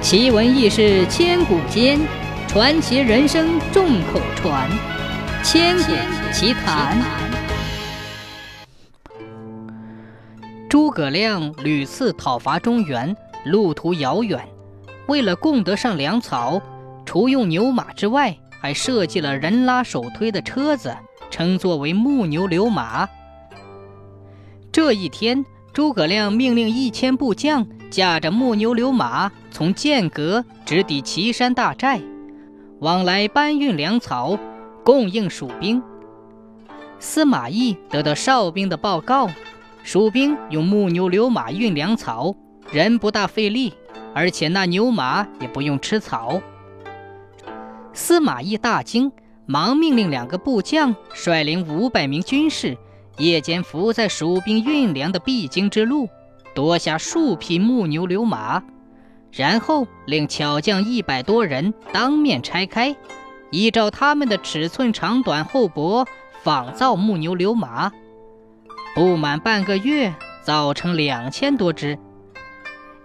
奇闻异事千古间，传奇人生众口传。千古奇谈。诸葛亮屡次讨伐中原，路途遥远，为了供得上粮草，除用牛马之外，还设计了人拉手推的车子，称作为木牛流马。这一天，诸葛亮命令一千部将驾着木牛流马，从剑阁直抵岐山大寨，往来搬运粮草，供应蜀兵。司马懿得到哨兵的报告，蜀兵用木牛流马运粮草，人不大费力，而且那牛马也不用吃草。司马懿大惊，忙命令两个部将率领五百名军士。夜间伏在蜀兵运粮的必经之路，夺下数匹木牛流马，然后令巧匠一百多人当面拆开，依照他们的尺寸长短厚薄仿造木牛流马。不满半个月，造成两千多只。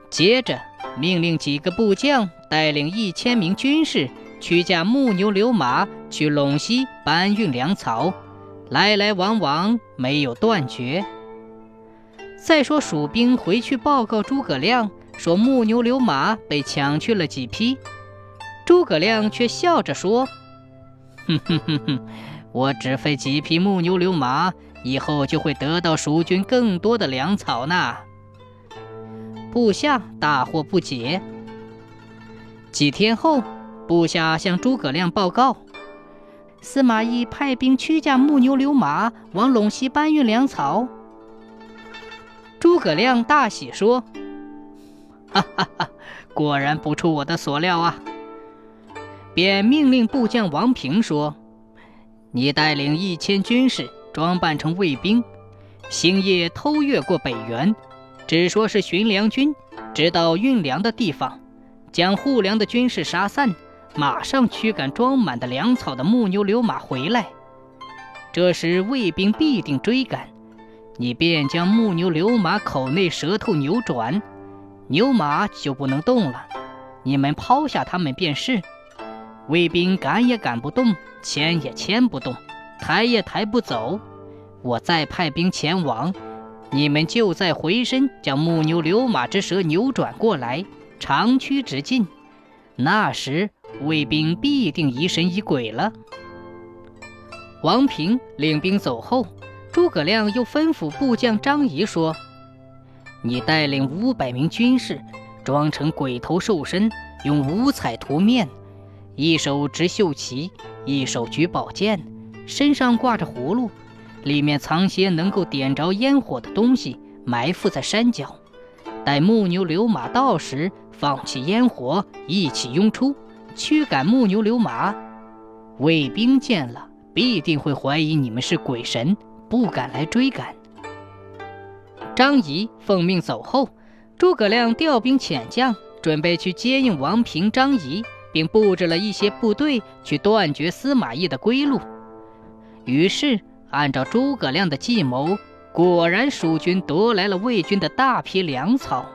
接着命令几个部将带领一千名军士驱驾木牛流马去陇西搬运粮草。来来往往没有断绝。再说蜀兵回去报告诸葛亮，说木牛流马被抢去了几匹。诸葛亮却笑着说：“哼哼哼哼，我只费几匹木牛流马，以后就会得到蜀军更多的粮草呢。”部下大惑不解。几天后，部下向诸葛亮报告。司马懿派兵驱驾木牛流马往陇西搬运粮草。诸葛亮大喜说：“哈哈哈，果然不出我的所料啊！”便命令部将王平说：“你带领一千军士，装扮成卫兵，星夜偷越过北原，只说是巡粮军，直到运粮的地方，将护粮的军士杀散。”马上驱赶装满的粮草的木牛流马回来，这时卫兵必定追赶，你便将木牛流马口内舌头扭转，牛马就不能动了。你们抛下他们便是。卫兵赶也赶不动，牵也牵不动，抬也抬不走。我再派兵前往，你们就在回身将木牛流马之舌扭转过来，长驱直进。那时。卫兵必定疑神疑鬼了。王平领兵走后，诸葛亮又吩咐部将张仪说：“你带领五百名军士，装成鬼头兽身，用五彩涂面，一手执绣旗，一手举宝剑，身上挂着葫芦，里面藏些能够点着烟火的东西，埋伏在山脚。待木牛流马到时，放起烟火，一起拥出。”驱赶木牛流马，卫兵见了必定会怀疑你们是鬼神，不敢来追赶。张仪奉命走后，诸葛亮调兵遣将，准备去接应王平、张仪，并布置了一些部队去断绝司马懿的归路。于是，按照诸葛亮的计谋，果然蜀军夺来了魏军的大批粮草。